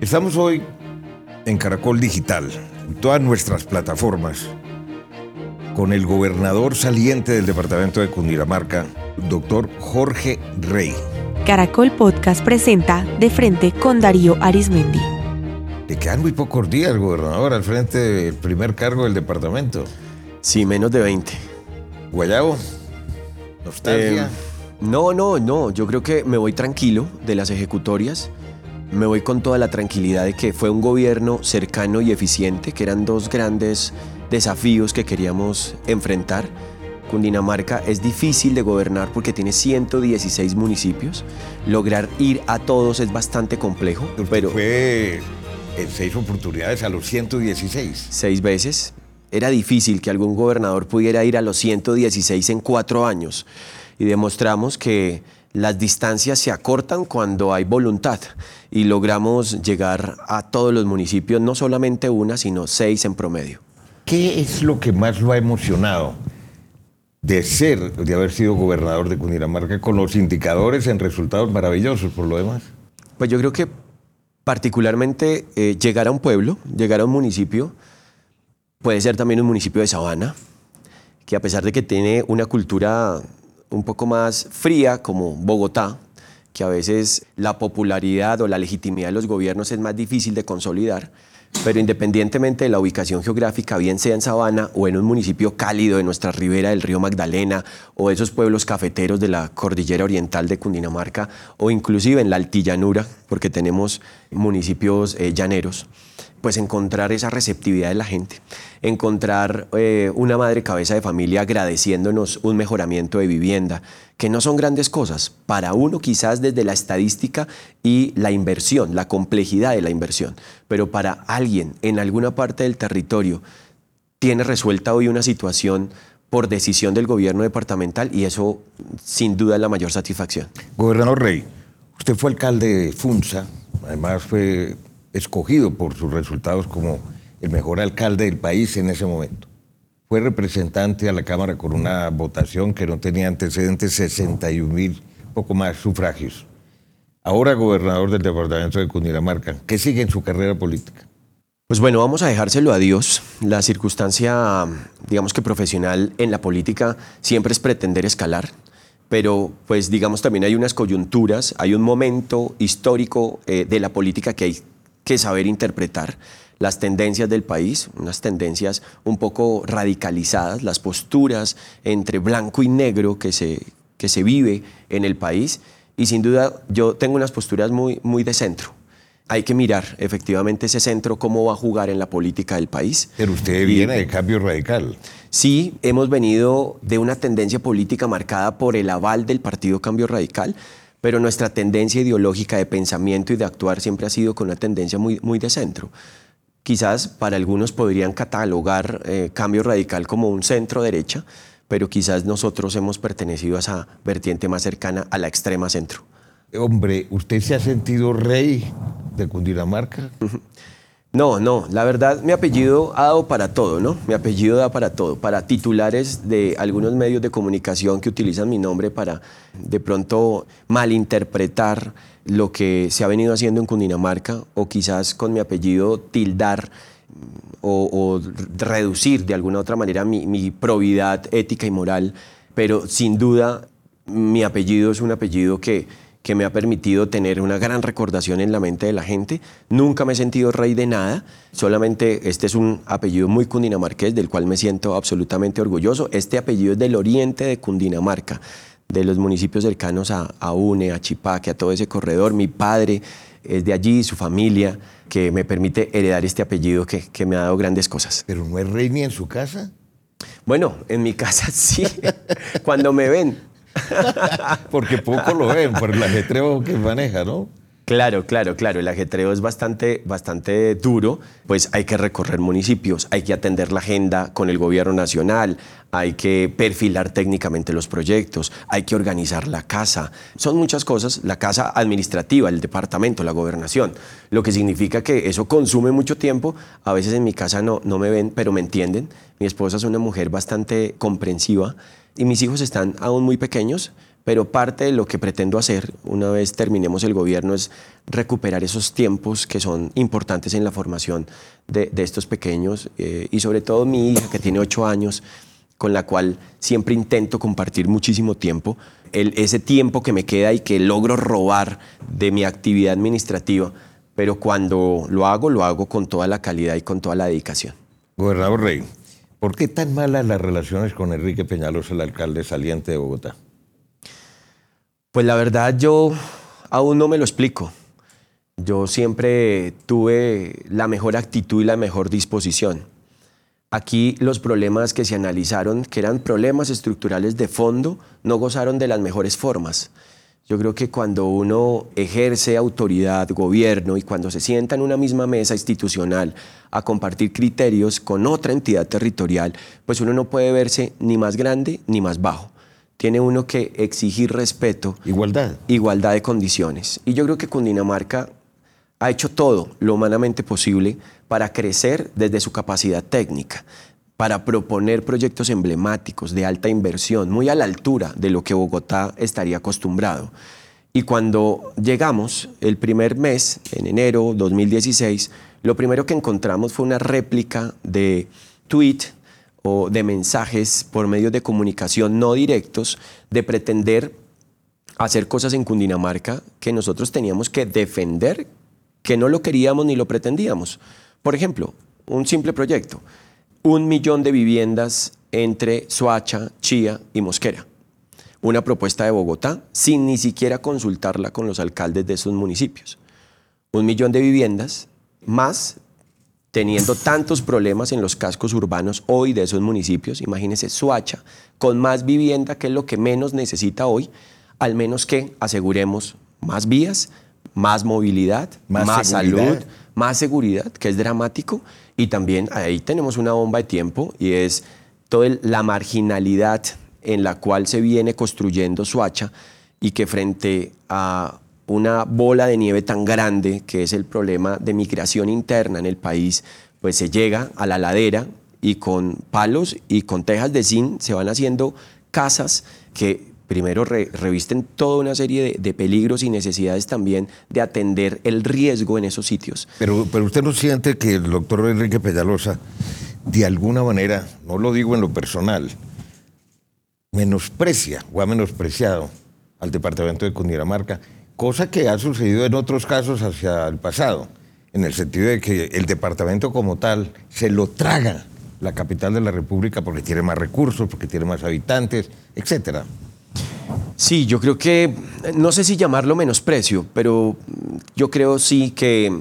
Estamos hoy en Caracol Digital, en todas nuestras plataformas, con el gobernador saliente del departamento de Cundinamarca, doctor Jorge Rey. Caracol Podcast presenta De Frente con Darío Arismendi. Le quedan muy pocos días, gobernador, al frente del primer cargo del departamento. Sí, menos de 20. Guayabo, nostalgia. Eh, no, no, no. Yo creo que me voy tranquilo de las ejecutorias. Me voy con toda la tranquilidad de que fue un gobierno cercano y eficiente, que eran dos grandes desafíos que queríamos enfrentar. Cundinamarca es difícil de gobernar porque tiene 116 municipios. Lograr ir a todos es bastante complejo, Usted pero fue en seis oportunidades a los 116. seis veces. Era difícil que algún gobernador pudiera ir a los 116 en cuatro años. Y demostramos que las distancias se acortan cuando hay voluntad y logramos llegar a todos los municipios, no solamente una, sino seis en promedio. ¿Qué es lo que más lo ha emocionado de ser, de haber sido gobernador de Cundinamarca con los indicadores en resultados maravillosos por lo demás? Pues yo creo que particularmente eh, llegar a un pueblo, llegar a un municipio, puede ser también un municipio de sabana, que a pesar de que tiene una cultura un poco más fría como Bogotá, que a veces la popularidad o la legitimidad de los gobiernos es más difícil de consolidar, pero independientemente de la ubicación geográfica, bien sea en Sabana o en un municipio cálido de nuestra ribera del río Magdalena o esos pueblos cafeteros de la cordillera oriental de Cundinamarca o inclusive en la altillanura, porque tenemos municipios eh, llaneros, pues encontrar esa receptividad de la gente, encontrar eh, una madre cabeza de familia agradeciéndonos un mejoramiento de vivienda, que no son grandes cosas, para uno quizás desde la estadística y la inversión, la complejidad de la inversión, pero para alguien en alguna parte del territorio tiene resuelta hoy una situación por decisión del gobierno departamental y eso sin duda es la mayor satisfacción. Gobernador Rey, usted fue alcalde de Funza, además fue escogido por sus resultados como el mejor alcalde del país en ese momento. Fue representante a la Cámara con una votación que no tenía antecedentes, 61 mil, poco más sufragios. Ahora gobernador del departamento de Cundinamarca. ¿Qué sigue en su carrera política? Pues bueno, vamos a dejárselo a Dios. La circunstancia, digamos que profesional en la política siempre es pretender escalar, pero pues digamos también hay unas coyunturas, hay un momento histórico eh, de la política que hay que saber interpretar las tendencias del país, unas tendencias un poco radicalizadas, las posturas entre blanco y negro que se, que se vive en el país. Y sin duda yo tengo unas posturas muy, muy de centro. Hay que mirar efectivamente ese centro, cómo va a jugar en la política del país. Pero usted viene de cambio radical. Sí, hemos venido de una tendencia política marcada por el aval del Partido Cambio Radical, pero nuestra tendencia ideológica de pensamiento y de actuar siempre ha sido con una tendencia muy, muy de centro. Quizás para algunos podrían catalogar eh, Cambio Radical como un centro derecha, pero quizás nosotros hemos pertenecido a esa vertiente más cercana a la extrema centro. Hombre, ¿usted se ha sentido rey de Cundinamarca? No, no, la verdad mi apellido ha dado para todo, ¿no? Mi apellido da para todo, para titulares de algunos medios de comunicación que utilizan mi nombre para de pronto malinterpretar lo que se ha venido haciendo en Cundinamarca o quizás con mi apellido tildar mm, o, reducir de alguna otra manera mi, mi probidad ética y moral, pero sin duda mi apellido es un apellido que, que me ha permitido tener una gran recordación en la mente de la gente. Nunca me he sentido rey de nada, solamente este es un apellido muy cundinamarqués del cual me siento absolutamente orgulloso. Este apellido es del oriente de Cundinamarca, de los municipios cercanos a, a Une, a Chipaque, a todo ese corredor. Mi padre es de allí, su familia, que me permite heredar este apellido que, que me ha dado grandes cosas. ¿Pero no es rey ni en su casa? Bueno, en mi casa sí, cuando me ven. Porque poco lo ven por el ajetreo que maneja, ¿no? Claro, claro, claro. El ajetreo es bastante, bastante duro. Pues hay que recorrer municipios, hay que atender la agenda con el gobierno nacional, hay que perfilar técnicamente los proyectos, hay que organizar la casa. Son muchas cosas. La casa administrativa, el departamento, la gobernación. Lo que significa que eso consume mucho tiempo. A veces en mi casa no, no me ven, pero me entienden. Mi esposa es una mujer bastante comprensiva y mis hijos están aún muy pequeños, pero parte de lo que pretendo hacer una vez terminemos el gobierno es recuperar esos tiempos que son importantes en la formación de, estos pequeños eh, y sobre todo mi hija que tiene ocho años, con la cual siempre intento compartir muchísimo tiempo, ese tiempo que me queda y que logro robar de mi actividad administrativa, pero cuando lo hago, lo hago con toda la calidad y con toda la dedicación. Gobernador Rey, ¿por qué tan malas las relaciones con Enrique Peñalosa, el alcalde saliente de Bogotá? Pues la verdad yo aún no me lo explico. Yo siempre tuve la mejor actitud y la mejor disposición. Aquí los problemas que se analizaron, que eran problemas estructurales de fondo, no gozaron de las mejores formas. Yo creo que cuando uno ejerce autoridad, gobierno y cuando se sienta en una misma mesa institucional a compartir criterios con otra entidad territorial, pues uno no puede verse ni más grande ni más bajo tiene uno que exigir respeto. Igualdad. Igualdad de condiciones. Y yo creo que Cundinamarca ha hecho todo lo humanamente posible para crecer desde su capacidad técnica, para proponer proyectos emblemáticos de alta inversión, muy a la altura de lo que Bogotá estaría acostumbrado. Y cuando llegamos el primer mes, en enero 2016, lo primero que encontramos fue una réplica de tweet o de mensajes por medios de comunicación no directos de pretender hacer cosas en Cundinamarca que nosotros teníamos que defender, que no lo queríamos ni lo pretendíamos. Por ejemplo, un simple proyecto, un millón de viviendas entre Soacha, Chía y Mosquera. Una propuesta de Bogotá sin ni siquiera consultarla con los alcaldes de esos municipios. Un millón de viviendas más teniendo tantos problemas en los cascos urbanos hoy de esos municipios, imagínense Suacha, con más vivienda, que es lo que menos necesita hoy, al menos que aseguremos más vías, más movilidad, más, salud, más seguridad, que es dramático, y también ahí tenemos una bomba de tiempo y es toda la marginalidad en la cual se viene construyendo Suacha y que frente a una bola de nieve tan grande, que es el problema de migración interna en el país, pues se llega a la ladera y con palos y con tejas de zinc se van haciendo casas que primero revisten toda una serie de, peligros y necesidades también de atender el riesgo en esos sitios. Pero, pero usted no siente que el doctor Enrique Peñalosa, de alguna manera, no lo digo en lo personal, menosprecia o ha menospreciado al departamento de Cundinamarca cosa que ha sucedido en otros casos hacia el pasado, en el sentido de que el departamento como tal se lo traga la capital de la República porque tiene más recursos, porque tiene más habitantes, etcétera. Sí, yo creo que, no sé si llamarlo menosprecio, pero yo creo sí que,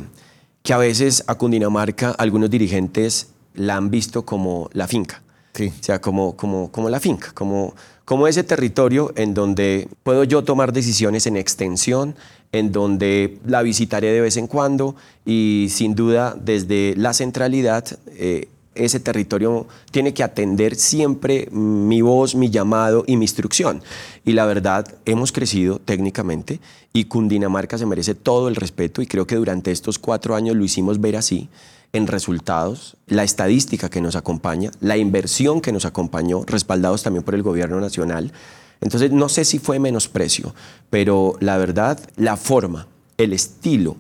que a veces a Cundinamarca algunos dirigentes la han visto como la finca. Sí. O sea, como, como, como la finca, como, como ese territorio en donde puedo yo tomar decisiones en extensión, en donde la visitaré de vez en cuando y sin duda desde la centralidad eh, ese territorio tiene que atender siempre mi voz, mi llamado y mi instrucción. Y la verdad, hemos crecido técnicamente y Cundinamarca se merece todo el respeto y creo que durante estos cuatro años lo hicimos ver así en resultados, la estadística que nos acompaña, la inversión que nos acompañó, respaldados también por el gobierno nacional. Entonces, no sé si fue menosprecio, pero la verdad, la forma, el estilo,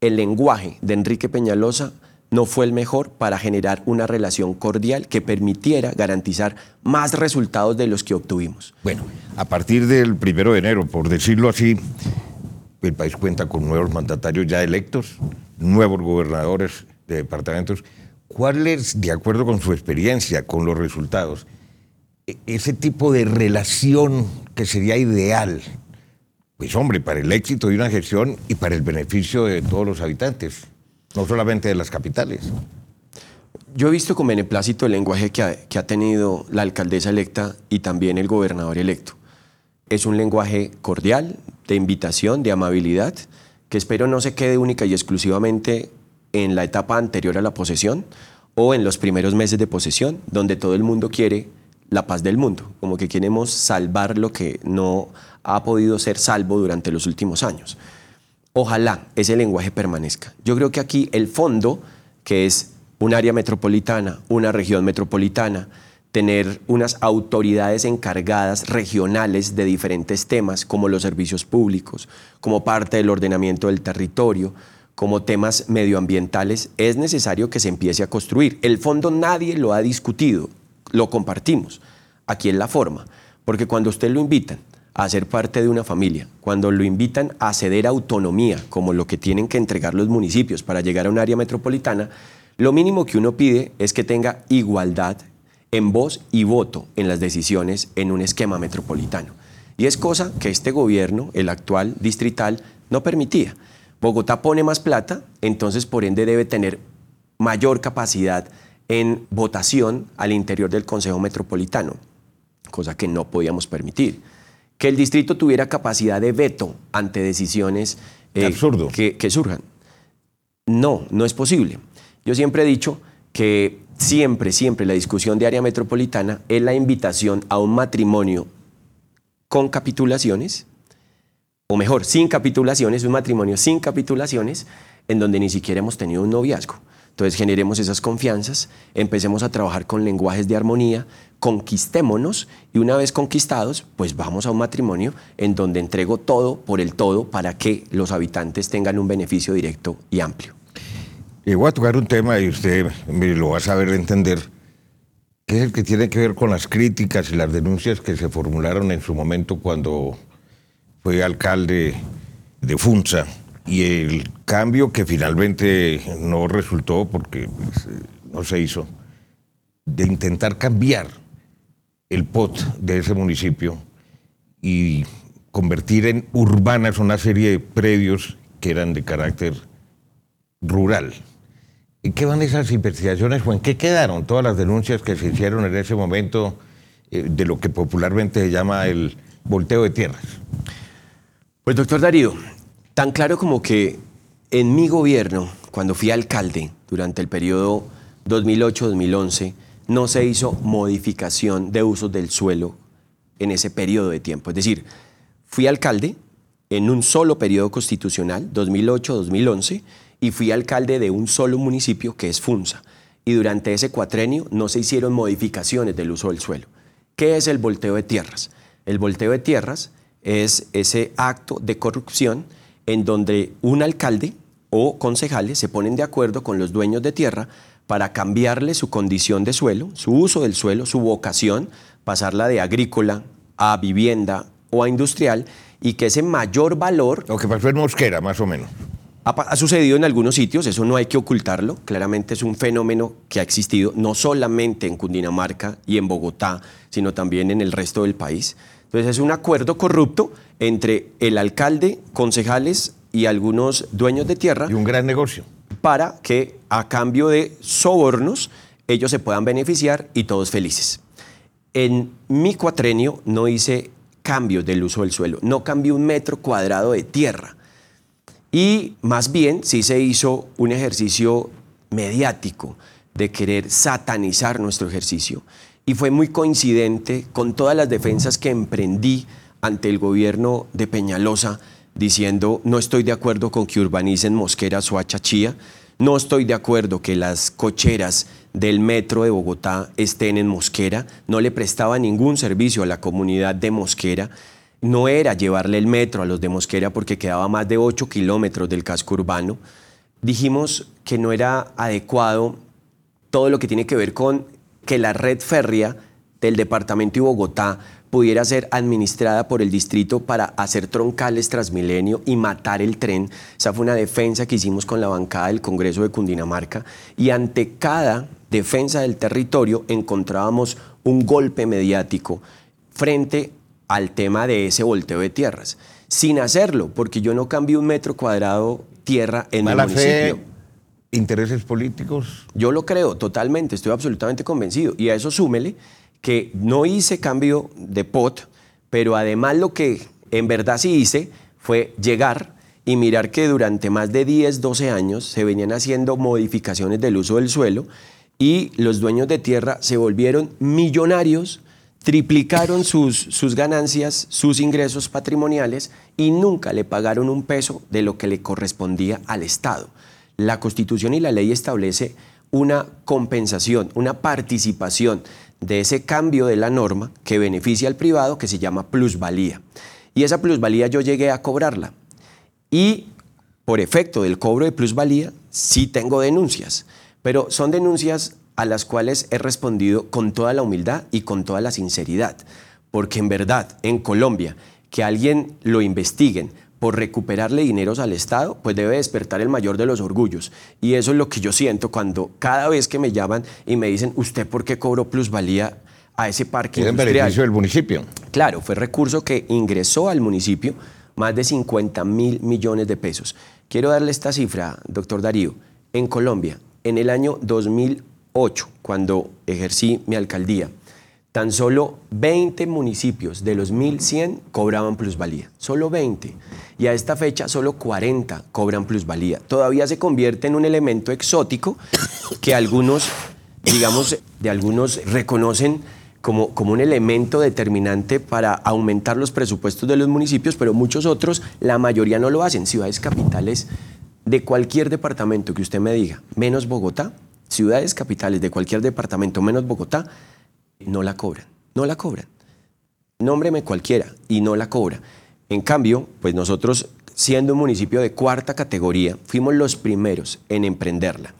el lenguaje de Enrique Peñalosa no fue el mejor para generar una relación cordial que permitiera garantizar más resultados de los que obtuvimos. Bueno, a partir del primero de enero, por decirlo así, el país cuenta con nuevos mandatarios ya electos, nuevos gobernadores de departamentos, ¿cuál es, de acuerdo con su experiencia, con los resultados, e-, ese tipo de relación que sería ideal? Pues hombre, para el éxito de una gestión y para el beneficio de todos los habitantes, no solamente de las capitales. Yo he visto con beneplácito el lenguaje que ha, tenido la alcaldesa electa y también el gobernador electo. Es un lenguaje cordial, de invitación, de amabilidad, que espero no se quede única y exclusivamente en la etapa anterior a la posesión o en los primeros meses de posesión, donde todo el mundo quiere la paz del mundo, como que queremos salvar lo que no ha podido ser salvo durante los últimos años. Ojalá ese lenguaje permanezca. Yo creo que aquí el fondo, que es un área metropolitana, una región metropolitana, tener unas autoridades encargadas regionales de diferentes temas, como los servicios públicos, como parte del ordenamiento del territorio, como temas medioambientales, es necesario que se empiece a construir. El fondo nadie lo ha discutido, lo compartimos. Aquí es la forma, porque cuando usted lo invitan a ser parte de una familia, cuando lo invitan a ceder autonomía, como lo que tienen que entregar los municipios para llegar a un área metropolitana, lo mínimo que uno pide es que tenga igualdad en voz y voto en las decisiones en un esquema metropolitano. Y es cosa que este gobierno, el actual distrital, no permitía. Bogotá pone más plata, entonces por ende debe tener mayor capacidad en votación al interior del Consejo Metropolitano, cosa que no podíamos permitir. Que el distrito tuviera capacidad de veto ante decisiones eh, que, que surjan. No, no es posible. Yo siempre he dicho que siempre, siempre la discusión de área metropolitana es la invitación a un matrimonio con capitulaciones, o mejor, sin capitulaciones, un matrimonio sin capitulaciones, en donde ni siquiera hemos tenido un noviazgo. Entonces generemos esas confianzas, empecemos a trabajar con lenguajes de armonía, conquistémonos y una vez conquistados, pues vamos a un matrimonio en donde entrego todo por el todo para que los habitantes tengan un beneficio directo y amplio. Y voy a tocar un tema y usted lo va a saber entender, que es el que tiene que ver con las críticas y las denuncias que se formularon en su momento cuando fue alcalde de Funza y el cambio que finalmente no resultó porque pues, no se hizo, de intentar cambiar el POT de ese municipio y convertir en urbanas una serie de predios que eran de carácter rural. ¿En qué van esas investigaciones o en qué quedaron todas las denuncias que se hicieron en ese momento eh, de lo que popularmente se llama el volteo de tierras? Pues doctor Darío, tan claro como que en mi gobierno, cuando fui alcalde durante el periodo 2008-2011, no se hizo modificación de usos del suelo en ese periodo de tiempo. Es decir, fui alcalde en un solo periodo constitucional, 2008-2011, y fui alcalde de un solo municipio que es Funza. Y durante ese cuatrenio no se hicieron modificaciones del uso del suelo. ¿Qué es el volteo de tierras? El volteo de tierras es ese acto de corrupción en donde un alcalde o concejales se ponen de acuerdo con los dueños de tierra para cambiarle su condición de suelo, su uso del suelo, su vocación, pasarla de agrícola a vivienda o a industrial y que ese mayor valor... Lo que pasó en Mosquera, más o menos. Ha, sucedido en algunos sitios, eso no hay que ocultarlo, claramente es un fenómeno que ha existido no solamente en Cundinamarca y en Bogotá, sino también en el resto del país. Entonces es un acuerdo corrupto entre el alcalde, concejales y algunos dueños de tierra. Y un gran negocio. Para que a cambio de sobornos ellos se puedan beneficiar y todos felices. En mi cuatrenio no hice cambios del uso del suelo, no cambié un metro cuadrado de tierra y más bien sí se hizo un ejercicio mediático de querer satanizar nuestro ejercicio. Y fue muy coincidente con todas las defensas que emprendí ante el gobierno de Peñalosa, diciendo no estoy de acuerdo con que urbanicen Mosquera o Achachía, no estoy de acuerdo que las cocheras del metro de Bogotá estén en Mosquera, no le prestaba ningún servicio a la comunidad de Mosquera. No era llevarle el metro a los de Mosquera porque quedaba más de 8 kilómetros del casco urbano. Dijimos que no era adecuado todo lo que tiene que ver con que la red férrea del departamento de Bogotá pudiera ser administrada por el distrito para hacer troncales Transmilenio y matar el tren. Esa fue una defensa que hicimos con la bancada del Congreso de Cundinamarca y ante cada defensa del territorio encontrábamos un golpe mediático frente al tema de ese volteo de tierras, sin hacerlo, porque yo no cambio un metro cuadrado tierra en el municipio. intereses políticos. Yo lo creo totalmente, estoy absolutamente convencido. Y a eso súmele que no hice cambio de pot, pero además lo que en verdad sí hice fue llegar y mirar que durante más de 10, 12 años se venían haciendo modificaciones del uso del suelo y los dueños de tierra se volvieron millonarios triplicaron sus, sus ganancias, sus ingresos patrimoniales y nunca le pagaron un peso de lo que le correspondía al Estado. La Constitución y la ley establece una compensación, una participación de ese cambio de la norma que beneficia al privado que se llama plusvalía. Y esa plusvalía yo llegué a cobrarla. Y por efecto del cobro de plusvalía, sí tengo denuncias, pero son denuncias a las cuales he respondido con toda la humildad y con toda la sinceridad. Porque en verdad, en Colombia, que alguien lo investiguen por recuperarle dineros al Estado, pues debe despertar el mayor de los orgullos. Y eso es lo que yo siento cuando cada vez que me llaman y me dicen, ¿usted por qué cobró plusvalía a ese parque en beneficio del municipio. Claro, fue recurso que ingresó al municipio más de 50 mil millones de pesos. Quiero darle esta cifra, doctor Darío. En Colombia, en el año 2008, cuando ejercí mi alcaldía, tan solo 20 municipios de los 1.100 cobraban plusvalía. Solo 20. Y a esta fecha solo 40 cobran plusvalía. Todavía se convierte en un elemento exótico que algunos, digamos, de algunos reconocen como, como, un elemento determinante para aumentar los presupuestos de los municipios, pero muchos otros, la mayoría no lo hacen. Ciudades capitales de cualquier departamento que usted me diga, menos Bogotá, ciudades capitales de cualquier departamento menos Bogotá, no la cobran, no la cobran. Nómbreme cualquiera y no la cobra. En cambio, pues nosotros, siendo un municipio de cuarta categoría, fuimos los primeros en emprenderla.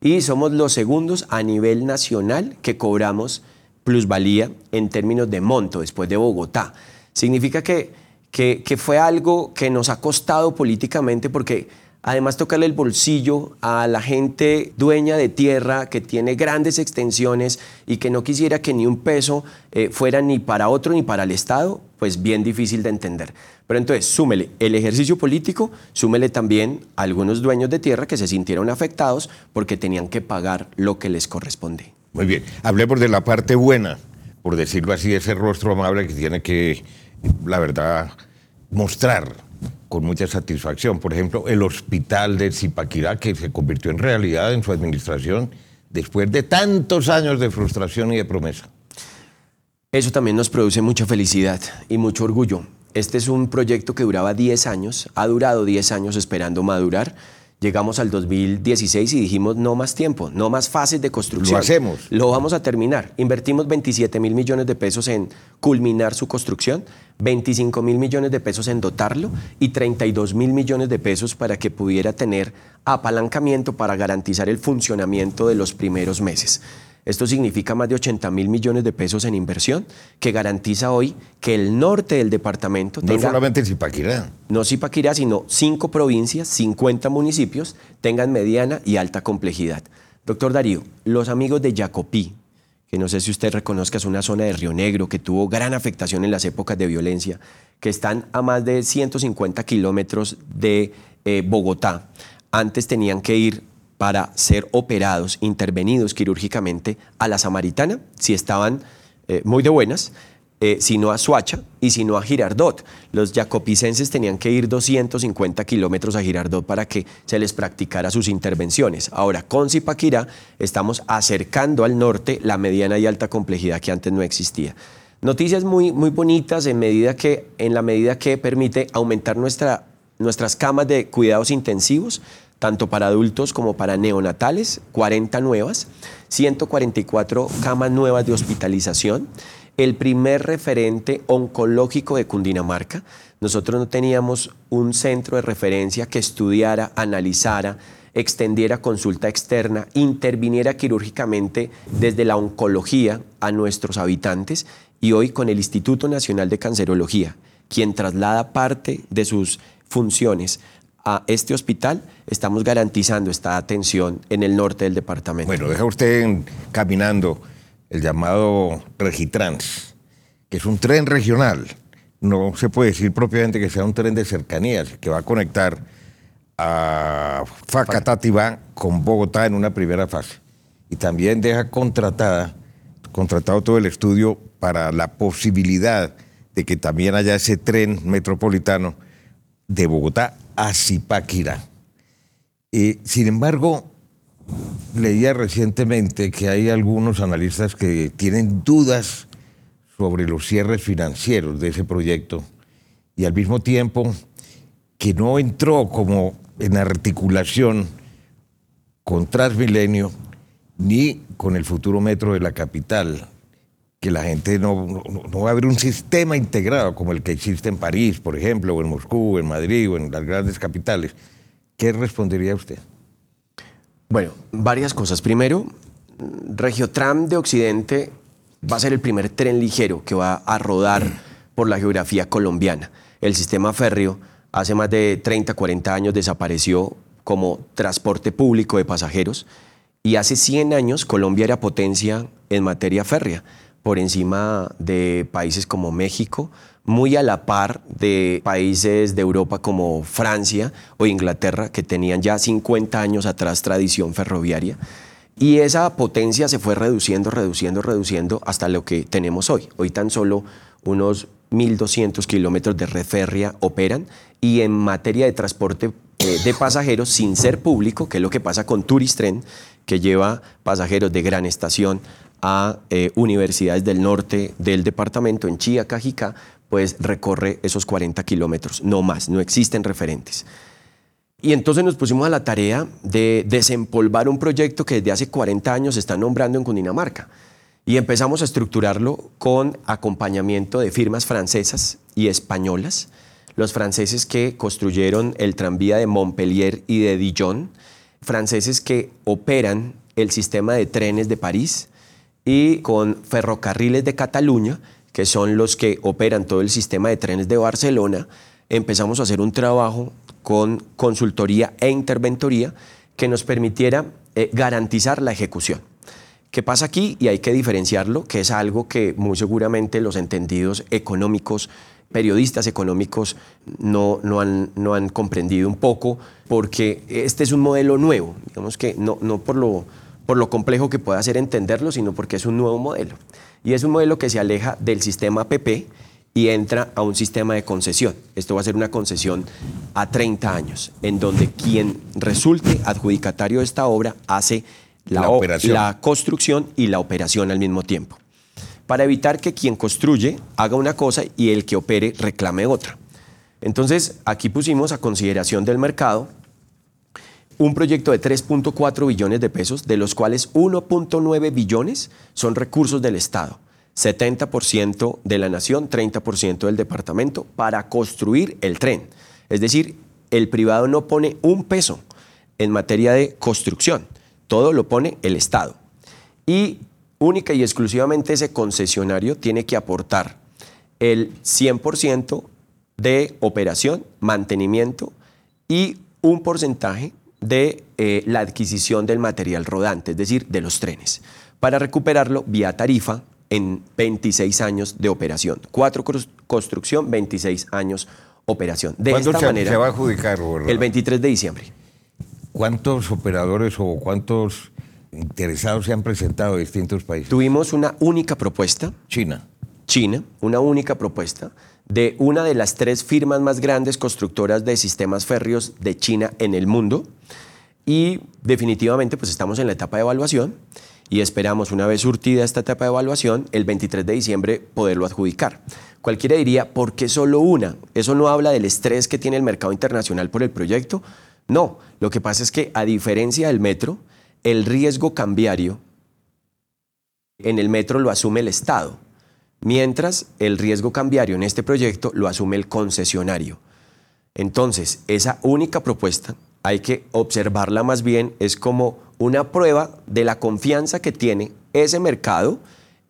Y somos los segundos a nivel nacional que cobramos plusvalía en términos de monto después de Bogotá. Significa que, que, que fue algo que nos ha costado políticamente porque Además, tocarle el bolsillo a la gente dueña de tierra que tiene grandes extensiones y que no quisiera que ni un peso eh, fuera ni para otro ni para el Estado, pues bien difícil de entender. Pero entonces, súmele el ejercicio político, súmele también a algunos dueños de tierra que se sintieron afectados porque tenían que pagar lo que les corresponde. Muy bien, hablemos de la parte buena, por decirlo así, ese rostro amable que tiene que, la verdad, mostrar con mucha satisfacción. Por ejemplo, el hospital de Zipaquirá, que se convirtió en realidad en su administración después de tantos años de frustración y de promesa. Eso también nos produce mucha felicidad y mucho orgullo. Este es un proyecto que duraba 10 años, ha durado 10 años esperando madurar Llegamos al 2016 y dijimos no más tiempo, no más fases de construcción. Lo hacemos. Lo vamos a terminar. Invertimos 27 mil millones de pesos en culminar su construcción, 25 mil millones de pesos en dotarlo y 32 mil millones de pesos para que pudiera tener apalancamiento para garantizar el funcionamiento de los primeros meses. Esto significa más de 80 mil millones de pesos en inversión que garantiza hoy que el norte del departamento no solamente Zipaquirá. No Zipaquirá, sino cinco provincias, 50 municipios tengan mediana y alta complejidad. Doctor Darío, los amigos de Jacopí, que no sé si usted reconozca, es una zona de Río Negro que tuvo gran afectación en las épocas de violencia, que están a más de 150 kilómetros de eh, Bogotá. Antes tenían que ir para ser operados, intervenidos quirúrgicamente a la Samaritana, si estaban eh, muy de buenas, eh, sino a Suacha y sino a Girardot. Los jacopicenses tenían que ir 250 kilómetros a Girardot para que se les practicara sus intervenciones. Ahora, con Zipaquirá estamos acercando al norte la mediana y alta complejidad que antes no existía. Noticias muy, muy bonitas en, medida que, en la medida que permite aumentar nuestra, nuestras camas de cuidados intensivos, tanto para adultos como para neonatales, 40 nuevas, 144 camas nuevas de hospitalización, el primer referente oncológico de Cundinamarca. Nosotros no teníamos un centro de referencia que estudiara, analizara, extendiera consulta externa, interviniera quirúrgicamente desde la oncología a nuestros habitantes y hoy con el Instituto Nacional de Cancerología, quien traslada parte de sus funciones a este hospital, estamos garantizando esta atención en el norte del departamento. Bueno, deja usted caminando el llamado Regitrans, que es un tren regional. No se puede decir propiamente que sea un tren de cercanías, que va a conectar a Facatativá con Bogotá en una primera fase. Y también deja contratada, contratado todo el estudio para la posibilidad de que también haya ese tren metropolitano de Bogotá a Zipaquirá. sin embargo, leía recientemente que hay algunos analistas que tienen dudas sobre los cierres financieros de ese proyecto y al mismo tiempo que no entró como en articulación con Transmilenio ni con el futuro metro de la capital. Que la gente no, no, va a haber un sistema integrado como el que existe en París, por ejemplo, o en Moscú, o en Madrid, o en las grandes capitales. ¿Qué respondería usted? Bueno, varias cosas. Primero, Regiotram de Occidente va a ser el primer tren ligero que va a rodar por la geografía colombiana. El sistema férreo hace más de 30, 40 años desapareció como transporte público de pasajeros y hace 100 años Colombia era potencia en materia férrea, por encima de países como México, muy a la par de países de Europa como Francia o Inglaterra, que tenían ya 50 años atrás tradición ferroviaria. Y esa potencia se fue reduciendo, reduciendo, reduciendo hasta lo que tenemos hoy. Hoy tan solo unos 1.200 kilómetros de red férrea operan y en materia de transporte eh, de pasajeros sin ser público, que es lo que pasa con Turistren, que lleva pasajeros de gran estación a eh, universidades del norte del departamento, en Chía, Cajicá, pues recorre esos 40 kilómetros, no más, no existen referentes. Y entonces nos pusimos a la tarea de desempolvar un proyecto que desde hace 40 años se está nombrando en Cundinamarca. Y empezamos a estructurarlo con acompañamiento de firmas francesas y españolas. Los franceses que construyeron el tranvía de Montpellier y de Dijon, franceses que operan el sistema de trenes de París y con ferrocarriles de Cataluña, que son los que operan todo el sistema de trenes de Barcelona, empezamos a hacer un trabajo con consultoría e interventoría que nos permitiera eh, garantizar la ejecución. ¿Qué pasa aquí? Y hay que diferenciarlo, que es algo que muy seguramente los entendidos económicos, periodistas económicos no, no, han, no han comprendido un poco, porque este es un modelo nuevo, digamos que no, no por, lo, por lo complejo que pueda ser entenderlo, sino porque es un nuevo modelo. Y es un modelo que se aleja del sistema PP y entra a un sistema de concesión. Esto va a ser una concesión a 30 años, en donde quien resulte adjudicatario de esta obra hace la, la, construcción y la operación al mismo tiempo, para evitar que quien construye haga una cosa y el que opere reclame otra. Entonces, aquí pusimos a consideración del mercado un proyecto de 3.4 billones de pesos, de los cuales 1.9 billones son recursos del Estado. 70% de la nación, 30% del departamento, para construir el tren. Es decir, el privado no pone un peso en materia de construcción, todo lo pone el Estado. Y única y exclusivamente ese concesionario tiene que aportar el 100% de operación, mantenimiento y un porcentaje de eh, la adquisición del material rodante, es decir, de los trenes, para recuperarlo vía tarifa en 26 años de operación. Cuatro construcción, 26 años operación. De esta se, manera, se va a adjudicar? El 23 de diciembre. ¿Cuántos operadores o cuántos interesados se han presentado de distintos países? Tuvimos una única propuesta. China. China, una única propuesta de una de las tres firmas más grandes constructoras de sistemas férreos de China en el mundo. Y definitivamente pues estamos en la etapa de evaluación y esperamos, una vez surtida esta etapa de evaluación, el 23 de diciembre poderlo adjudicar. Cualquiera diría, ¿por qué solo una? ¿Eso no habla del estrés que tiene el mercado internacional por el proyecto? No, lo que pasa es que a diferencia del metro, el riesgo cambiario en el metro lo asume el Estado, mientras el riesgo cambiario en este proyecto lo asume el concesionario. Entonces, esa única propuesta hay que observarla más bien, es como una prueba de la confianza que tiene ese mercado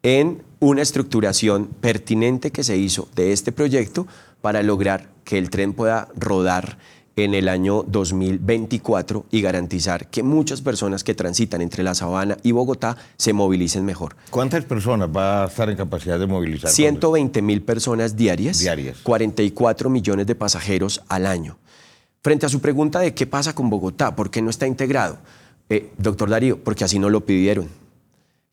en una estructuración pertinente que se hizo de este proyecto para lograr que el tren pueda rodar en el año 2024 y garantizar que muchas personas que transitan entre la Sabana y Bogotá se movilicen mejor. ¿Cuántas personas va a estar en capacidad de movilizar? 120 mil personas diarias, diarias, 44 millones de pasajeros al año. Frente a su pregunta de qué pasa con Bogotá, por qué no está integrado, eh, doctor Darío, porque así no lo pidieron.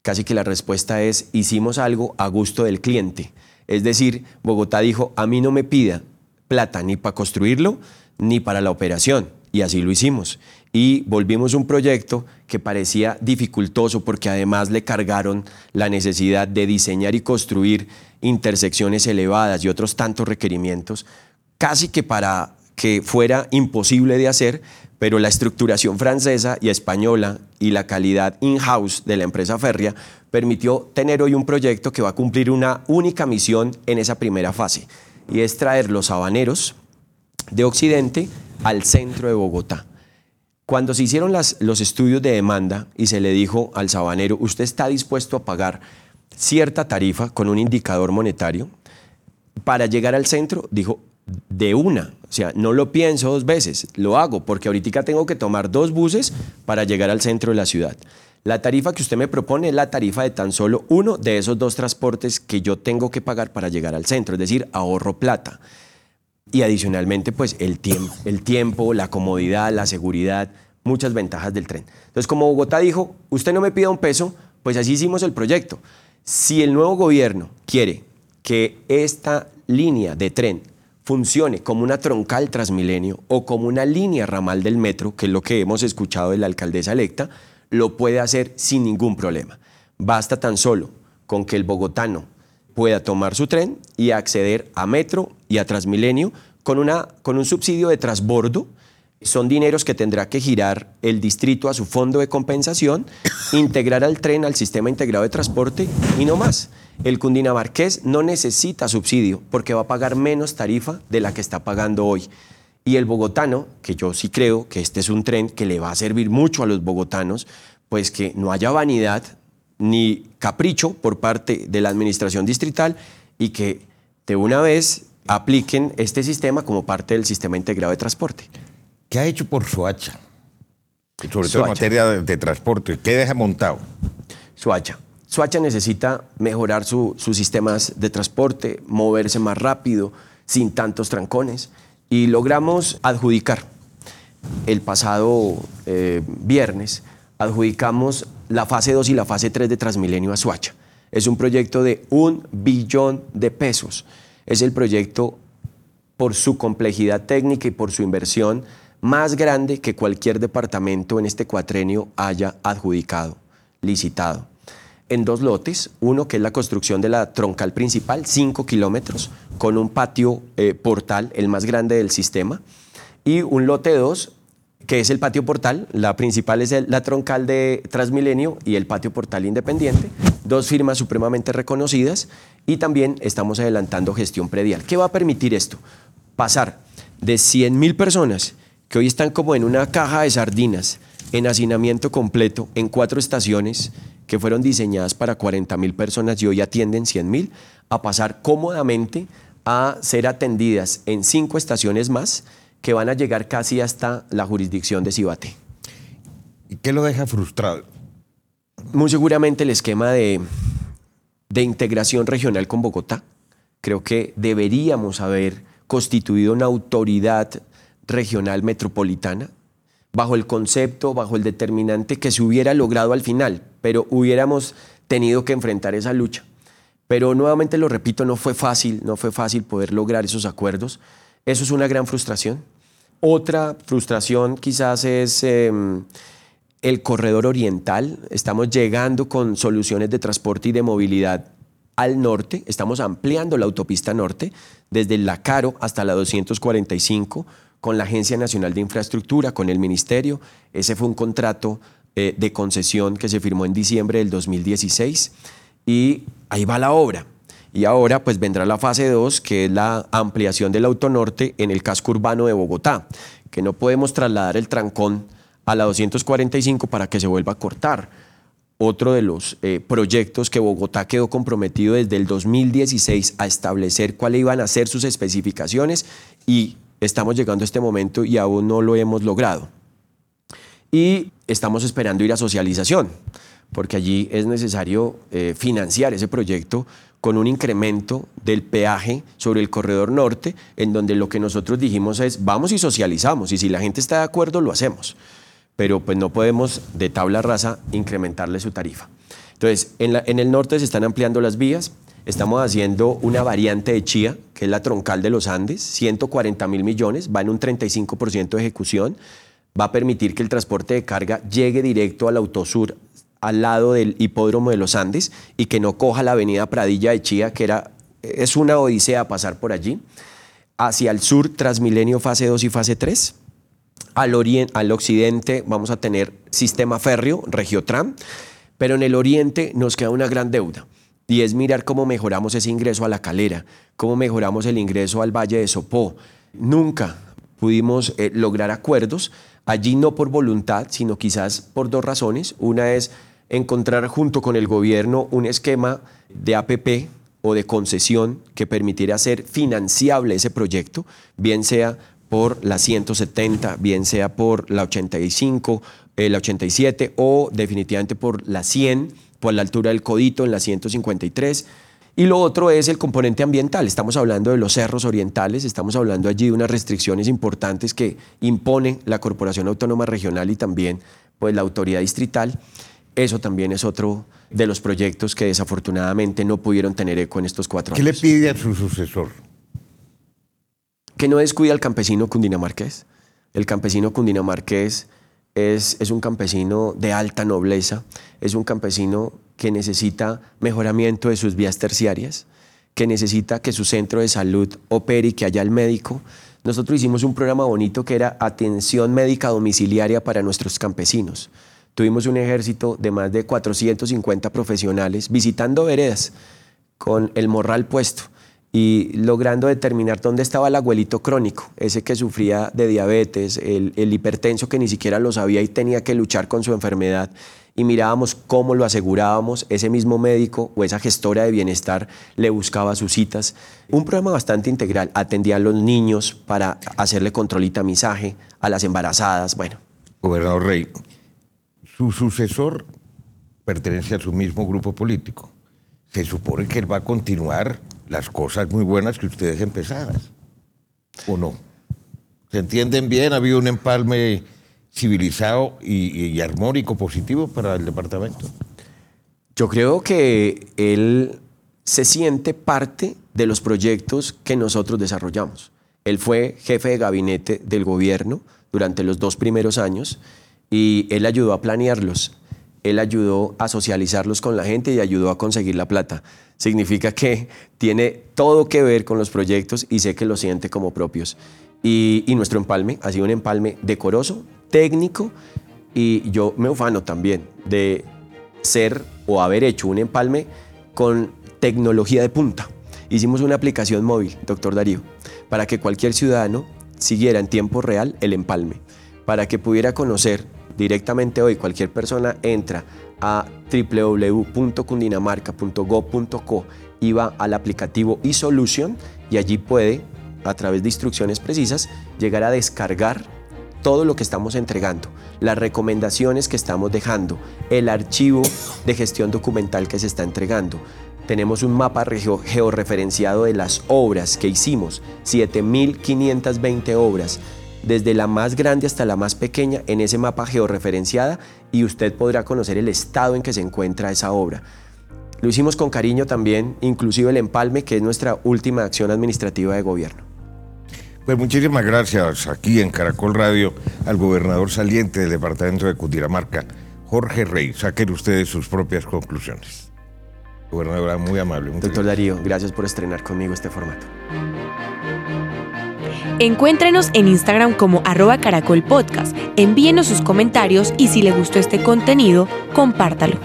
Casi que la respuesta es, hicimos algo a gusto del cliente. Es decir, Bogotá dijo, a mí no me pida plata ni para construirlo, ni para la operación. Y así lo hicimos. Y volvimos un proyecto que parecía dificultoso porque además le cargaron la necesidad de diseñar y construir intersecciones elevadas y otros tantos requerimientos, casi que para que fuera imposible de hacer, pero la estructuración francesa y española y la calidad in-house de la empresa férrea permitió tener hoy un proyecto que va a cumplir una única misión en esa primera fase, y es traer los habaneros de Occidente al centro de Bogotá. Cuando se hicieron los estudios de demanda y se le dijo al sabanero, usted está dispuesto a pagar cierta tarifa con un indicador monetario para llegar al centro, dijo, de una. O sea, no lo pienso dos veces, lo hago porque ahorita tengo que tomar dos buses para llegar al centro de la ciudad. La tarifa que usted me propone es la tarifa de tan solo uno de esos dos transportes que yo tengo que pagar para llegar al centro, es decir, ahorro plata. Y adicionalmente, pues el tiempo, el tiempo, la comodidad, la seguridad, muchas ventajas del tren. Entonces, como Bogotá dijo, usted no me pida un peso, pues así hicimos el proyecto. Si el nuevo gobierno quiere que esta línea de tren funcione como una troncal Transmilenio o como una línea ramal del metro, que es lo que hemos escuchado de la alcaldesa electa, lo puede hacer sin ningún problema. Basta tan solo con que el bogotano pueda tomar su tren y acceder a metro y a Transmilenio con, una, con un subsidio de transbordo. Son dineros que tendrá que girar el distrito a su fondo de compensación, integrar al tren al sistema integrado de transporte y no más. El cundinamarqués no necesita subsidio porque va a pagar menos tarifa de la que está pagando hoy. Y el bogotano, que yo sí creo que este es un tren que le va a servir mucho a los bogotanos, pues que no haya vanidad ni capricho por parte de la administración distrital y que de una vez apliquen este sistema como parte del sistema integrado de transporte. ¿Qué ha hecho por Soacha? Sobre todo en materia de, de transporte. ¿Qué deja montado? Soacha. Suacha necesita mejorar sus sistemas de transporte, moverse más rápido, sin tantos trancones. Y logramos adjudicar. El pasado eh, viernes adjudicamos la fase 2 y la fase 3 de Transmilenio a Suacha. Es un proyecto de un billón de pesos. Es el proyecto, por su complejidad técnica y por su inversión, más grande que cualquier departamento en este cuatrenio haya adjudicado, licitado en dos lotes, uno que es la construcción de la troncal principal, 5 kilómetros, con un patio eh, portal, el más grande del sistema, y un lote 2, que es el patio portal, la principal es la troncal de Transmilenio y el patio portal independiente, dos firmas supremamente reconocidas, y también estamos adelantando gestión predial. ¿Qué va a permitir esto? Pasar de 100 mil personas que hoy están como en una caja de sardinas, en hacinamiento completo, en cuatro estaciones, que fueron diseñadas para 40 mil personas y hoy atienden 100 mil, a pasar cómodamente a ser atendidas en cinco estaciones más que van a llegar casi hasta la jurisdicción de Cibate. ¿Y qué lo deja frustrado? Muy seguramente el esquema de, de integración regional con Bogotá. Creo que deberíamos haber constituido una autoridad regional metropolitana bajo el concepto, bajo el determinante que se hubiera logrado al final, pero hubiéramos tenido que enfrentar esa lucha. Pero nuevamente lo repito, no fue fácil, no fue fácil poder lograr esos acuerdos. Eso es una gran frustración. Otra frustración quizás es em, el corredor oriental. Estamos llegando con soluciones de transporte y de movilidad al norte. Estamos ampliando la autopista norte desde la Caro hasta la 245 con la Agencia Nacional de Infraestructura, con el Ministerio. Ese fue un contrato eh, de concesión que se firmó en diciembre del 2016 y ahí va la obra. Y ahora pues vendrá la fase 2, que es la ampliación del autonorte en el casco urbano de Bogotá, que no podemos trasladar el trancón a la 245 para que se vuelva a cortar. Otro de los eh, proyectos que Bogotá quedó comprometido desde el 2016 a establecer cuáles iban a ser sus especificaciones y estamos llegando a este momento y aún no lo hemos logrado. Y estamos esperando ir a socialización, porque allí es necesario eh, financiar ese proyecto con un incremento del peaje sobre el corredor norte, en donde lo que nosotros dijimos es, vamos y socializamos, y si la gente está de acuerdo, lo hacemos. Pero pues no podemos de tabla rasa incrementarle su tarifa. Entonces, en, en el norte se están ampliando las vías, Estamos haciendo una variante de Chía, que es la troncal de los Andes, 140 mil millones, va en un 35% de ejecución, va a permitir que el transporte de carga llegue directo al Autosur, al lado del hipódromo de los Andes, y que no coja la avenida Pradilla de Chía, que era, es una odisea pasar por allí. Hacia el sur, Transmilenio fase 2 y fase 3, Al, al occidente vamos a tener sistema férreo, Regiotram, pero en el oriente nos queda una gran deuda y es mirar cómo mejoramos ese ingreso a la calera, cómo mejoramos el ingreso al Valle de Sopó. Nunca pudimos eh, lograr acuerdos, allí no por voluntad, sino quizás por dos razones. Una es encontrar junto con el gobierno un esquema de APP o de concesión que permitiera hacer financiable ese proyecto, bien sea por la 170, bien sea por la 85, la 87 o definitivamente por la 100, por la altura del codito en la 153. Y lo otro es el componente ambiental. Estamos hablando de los cerros orientales, estamos hablando allí de unas restricciones importantes que impone la Corporación Autónoma Regional y también pues, la autoridad distrital. Eso también es otro de los proyectos que desafortunadamente no pudieron tener eco en estos cuatro años. ¿Qué le pide a su sucesor? Que no descuide al campesino cundinamarqués. El campesino cundinamarqués es, es un campesino de alta nobleza, es un campesino que necesita mejoramiento de sus vías terciarias, que necesita que su centro de salud opere y que haya el médico. Nosotros hicimos un programa bonito que era atención médica domiciliaria para nuestros campesinos. Tuvimos un ejército de más de 450 profesionales visitando veredas con el morral puesto y logrando determinar dónde estaba el abuelito crónico, ese que sufría de diabetes, el, el, hipertenso que ni siquiera lo sabía y tenía que luchar con su enfermedad. Y mirábamos cómo lo asegurábamos, ese mismo médico o esa gestora de bienestar le buscaba sus citas. Un programa bastante integral, atendía a los niños para hacerle control y tamizaje, a las embarazadas, bueno. Gobernador Rey, su sucesor pertenece a su mismo grupo político. Se supone que él va a continuar las cosas muy buenas que ustedes empezaron, ¿o no? ¿Se entienden bien? ¿Ha habido un empalme civilizado y, armónico positivo para el departamento? Yo creo que él se siente parte de los proyectos que nosotros desarrollamos. Él fue jefe de gabinete del gobierno durante los dos primeros años y él ayudó a planearlos él ayudó a socializarlos con la gente y ayudó a conseguir la plata. Significa que tiene todo que ver con los proyectos y sé que lo siente como propios. Y, nuestro empalme ha sido un empalme decoroso, técnico, y yo me ufano también de ser o haber hecho un empalme con tecnología de punta. Hicimos una aplicación móvil, doctor Darío, para que cualquier ciudadano siguiera en tiempo real el empalme, para que pudiera conocer directamente hoy cualquier persona entra a www.cundinamarca.gov.co y va al aplicativo eSolution y allí puede, a través de instrucciones precisas, llegar a descargar todo lo que estamos entregando, las recomendaciones que estamos dejando, el archivo de gestión documental que se está entregando. Tenemos un mapa georreferenciado de las obras que hicimos, 7.520 obras desde la más grande hasta la más pequeña en ese mapa georreferenciada y usted podrá conocer el estado en que se encuentra esa obra. Lo hicimos con cariño también, inclusive el empalme, que es nuestra última acción administrativa de gobierno. Pues muchísimas gracias aquí en Caracol Radio al gobernador saliente del departamento de Cundinamarca, Jorge Rey. Saquen ustedes sus propias conclusiones. Gobernadora, muy amable. Doctor Darío, gracias por estrenar conmigo este formato. Encuéntrenos en Instagram como arroba caracol podcast. Envíenos sus comentarios y si le gustó este contenido, compártalo.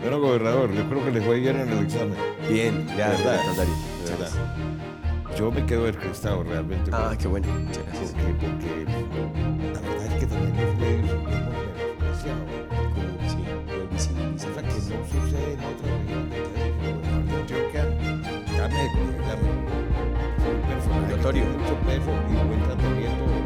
Bueno, gobernador, yo creo que les fue bien en el examen. Bien, ya, de verdad, de verdad. Yo me quedo descrestado realmente. Ah, qué bueno, muchas gracias. Porque, porque la verdad es que también los medios son demasiado. Sí. O sea, que no sucede en otra región de Antioquia. Dame, dame. Notorio. Mucho peso y buen tratamiento